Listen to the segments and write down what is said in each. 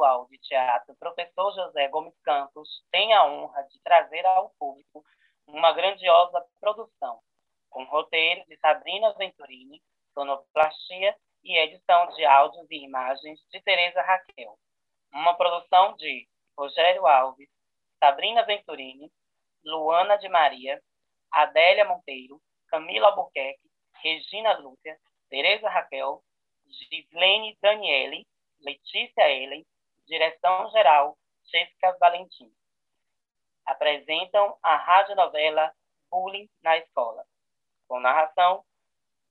Estadual de Teatro, professor José Gomes Campos, tem a honra de trazer ao público uma grandiosa produção, com roteiro de Sabrina Venturini, sonoplastia e edição de áudios e imagens de Tereza Raquel. Uma produção de Rogério Alves, Sabrina Venturini, Luana de Maria, Adélia Monteiro, Camila Albuquerque, Regina Lúcia, Tereza Raquel, Gislene Daniele, Letícia Ellen, direção-geral Jéssica Valentim. Apresentam a radionovela Bullying na Escola, com narração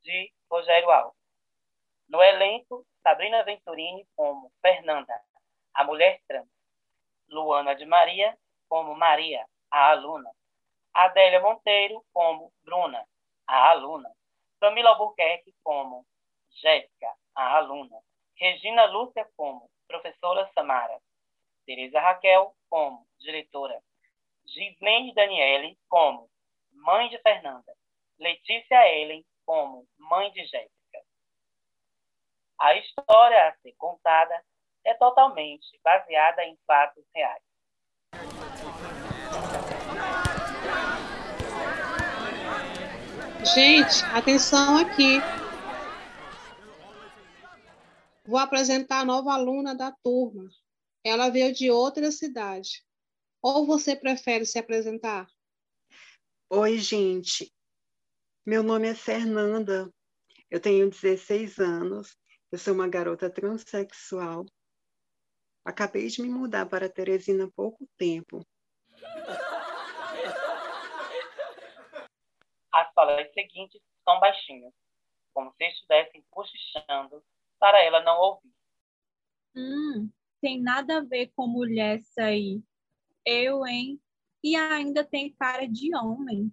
de Rogério Alves. No elenco, Sabrina Venturini como Fernanda, a mulher trans. Luana de Maria como Maria, a aluna. Adélia Monteiro como Bruna, a aluna. Camila Albuquerque como Jéssica, a aluna. Regina Lúcia como professora Samara. Tereza Raquel como diretora. Gislene Daniele como mãe de Fernanda. Letícia Ellen como mãe de Jéssica. A história a ser contada é totalmente baseada em fatos reais. Gente, atenção aqui. Vou apresentar a nova aluna da turma. Ela veio de outra cidade. Ou você prefere se apresentar? Oi, gente. Meu nome é Fernanda. Eu tenho 16 anos. Eu sou uma garota transexual. Acabei de me mudar para Teresina há pouco tempo. As palavras seguintes são baixinhas, como se estivessem cochichando para ela não ouvir. Hum, tem nada a ver com mulher isso aí. Eu, hein? E ainda tem cara de homem.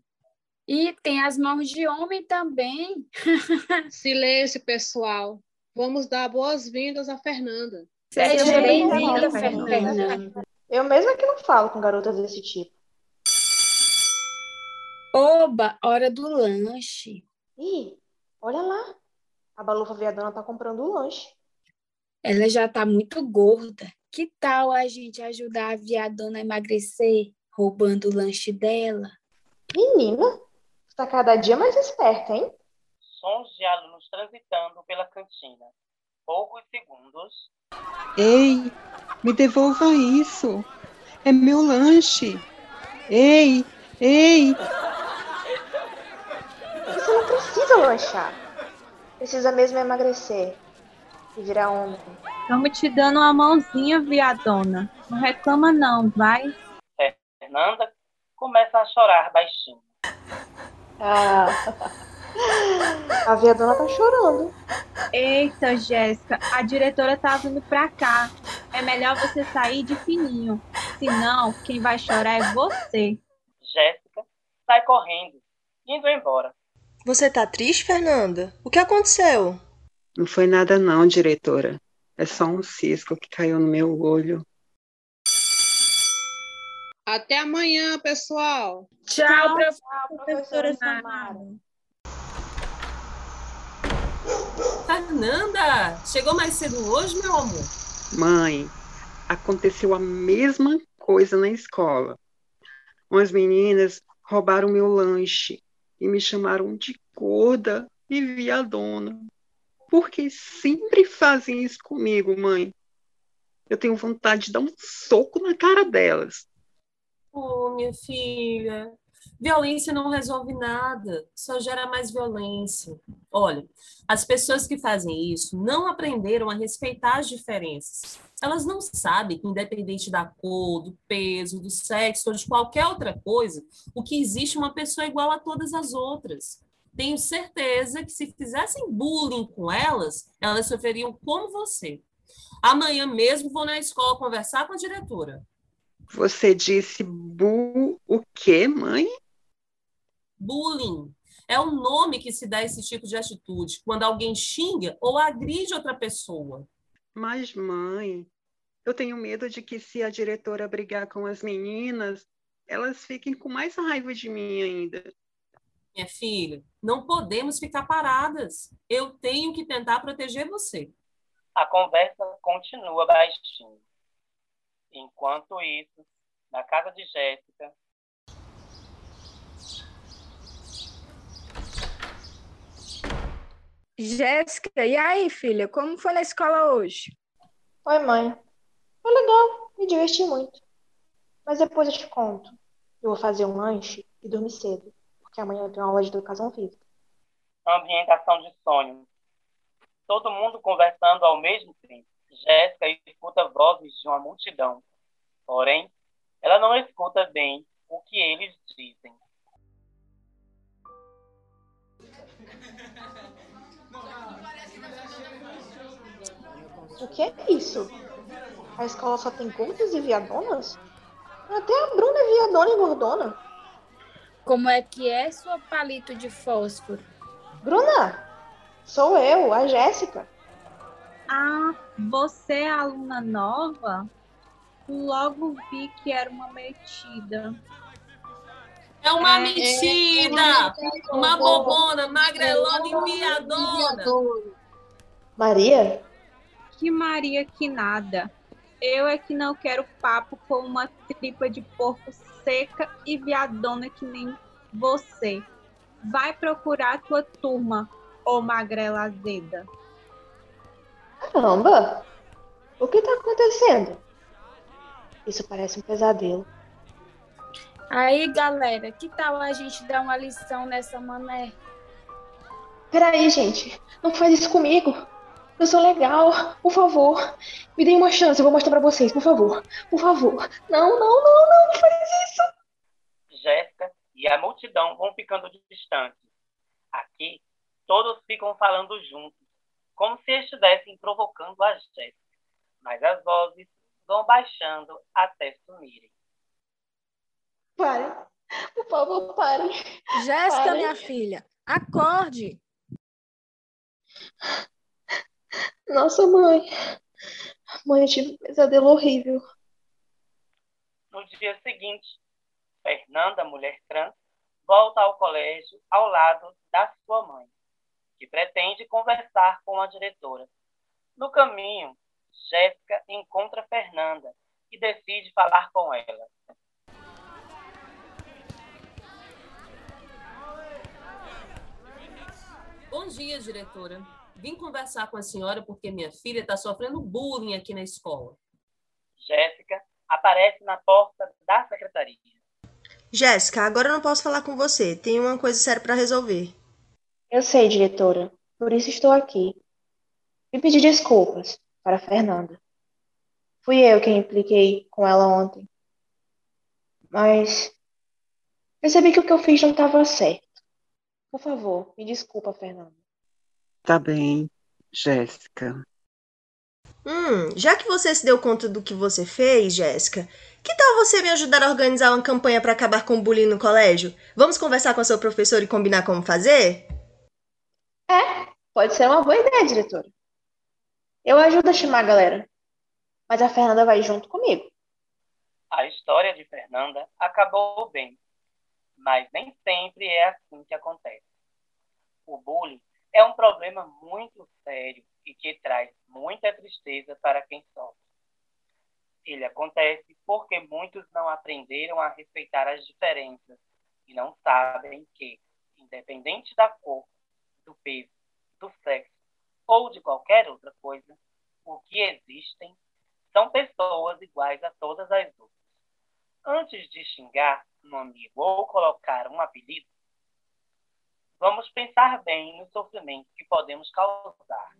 E tem as mãos de homem também. Silêncio, pessoal. Vamos dar boas-vindas a Fernanda. Seja bem-vinda, Fernanda. Eu mesma que não falo com garotas desse tipo. Oba, hora do lanche. Ih, olha lá. A Balufa Viadona tá comprando o lanche. Ela já tá muito gorda. Que tal a gente ajudar a viadona a emagrecer, roubando o lanche dela? Menina, você tá cada dia mais esperta, hein? Sons de alunos transitando pela cantina. Poucos segundos. Ei, me devolva isso. É meu lanche. Ei, ei. Você não precisa lanchar. Precisa mesmo emagrecer e virar homem. Estamos te dando uma mãozinha, viadona. Não reclama não, vai. Fernanda começa a chorar baixinho. Ah, a viadona tá chorando. Eita, Jéssica, a diretora tá vindo pra cá. É melhor você sair de fininho. Senão, quem vai chorar é você. Jéssica sai correndo, indo embora. Você tá triste, Fernanda? O que aconteceu? Não foi nada não, diretora. É só um cisco que caiu no meu olho. Até amanhã, pessoal. Tchau, prof... Professora Samara. Fernanda, chegou mais cedo hoje, meu amor? Mãe, aconteceu a mesma coisa na escola. Umas meninas roubaram meu lanche e me chamaram de gorda e viadona. Por que sempre fazem isso comigo, mãe? Eu tenho vontade de dar um soco na cara delas. Oh, minha filha, violência não resolve nada, só gera mais violência. Olha, as pessoas que fazem isso não aprenderam a respeitar as diferenças. Elas não sabem que, independente da cor, do peso, do sexo ou de qualquer outra coisa, o que existe uma pessoa igual a todas as outras. Tenho certeza que se fizessem bullying com elas, elas sofreriam como você. Amanhã mesmo vou na escola conversar com a diretora. Você disse bu o quê, mãe? Bullying é o nome que se dá a esse tipo de atitude, quando alguém xinga ou agride outra pessoa. Mas, mãe, eu tenho medo de que se a diretora brigar com as meninas, elas fiquem com mais raiva de mim ainda. Minha filha, não podemos ficar paradas. Eu tenho que tentar proteger você. A conversa continua baixinho. Enquanto isso, na casa de Jéssica, Jéssica, e aí, filha, como foi na escola hoje? Oi, mãe. Foi legal, me diverti muito. Mas depois eu te conto. Eu vou fazer um lanche e dormir cedo, porque amanhã eu tenho aula de educação física. ambientação de sonho. Todo mundo conversando ao mesmo tempo. Jéssica escuta vozes de uma multidão. Porém, ela não escuta bem o que eles dizem. O que é isso? A escola só tem gordas e viadonas? Até a Bruna é viadona e gordona. Como é que é sua palito de fósforo? Bruna, sou eu, a Jéssica. Ah, você é aluna nova? Logo vi que era uma metida. É uma É, metida! Uma bobona, magrelona e viadona! Maria? Que Maria que nada. Eu é que não quero papo com uma tripa de porco seca e viadona que nem você. Vai procurar tua turma, ô magrela azeda. Caramba! O que tá acontecendo? Isso parece um pesadelo. Aí, galera, que tal a gente dar uma lição nessa mané? Peraí, gente. Não faz isso comigo. Eu sou legal. Por favor. Me dê uma chance. Eu vou mostrar pra vocês. Por favor. Por favor. Não, não, não, não. Não faz isso. Jéssica e a multidão vão ficando distantes. Aqui, todos ficam falando juntos, como se estivessem provocando a Jéssica. Mas as vozes vão baixando até sumirem. Parem. Por favor, parem. Jéssica, minha filha, acorde. Nossa, mãe. Mãe, eu tive um pesadelo horrível. No dia seguinte, Fernanda, mulher trans, volta ao colégio ao lado da sua mãe, que pretende conversar com a diretora. No caminho, Jéssica encontra Fernanda e decide falar com ela. Bom dia, diretora. Vim conversar com a senhora porque minha filha está sofrendo bullying aqui na escola. Jéssica aparece na porta da secretaria. Jéssica, agora eu não posso falar com você. Tenho uma coisa séria para resolver. Eu sei, diretora. Por isso estou aqui. Me pedir desculpas para a Fernanda. Fui eu quem impliquei com ela ontem. Mas percebi que o que eu fiz não estava certo. Por favor, me desculpa, Fernanda. Tá bem, Jéssica. Hum, já que você se deu conta do que você fez, Jéssica, que tal você me ajudar a organizar uma campanha para acabar com o bullying no colégio? Vamos conversar com a sua professora e combinar como fazer? Pode ser uma boa ideia, diretora. Eu ajudo a chamar a galera. Mas a Fernanda vai junto comigo. A história de Fernanda acabou bem, mas nem sempre é assim que acontece. O bullying é um problema muito sério e que traz muita tristeza para quem sofre. Ele acontece porque muitos não aprenderam a respeitar as diferenças e não sabem que, independente da cor, do peso, do sexo ou de qualquer outra coisa, o que existem são pessoas iguais a todas as outras. Antes de xingar um amigo ou colocar um apelido, Vamos pensar bem no sofrimento que podemos causar.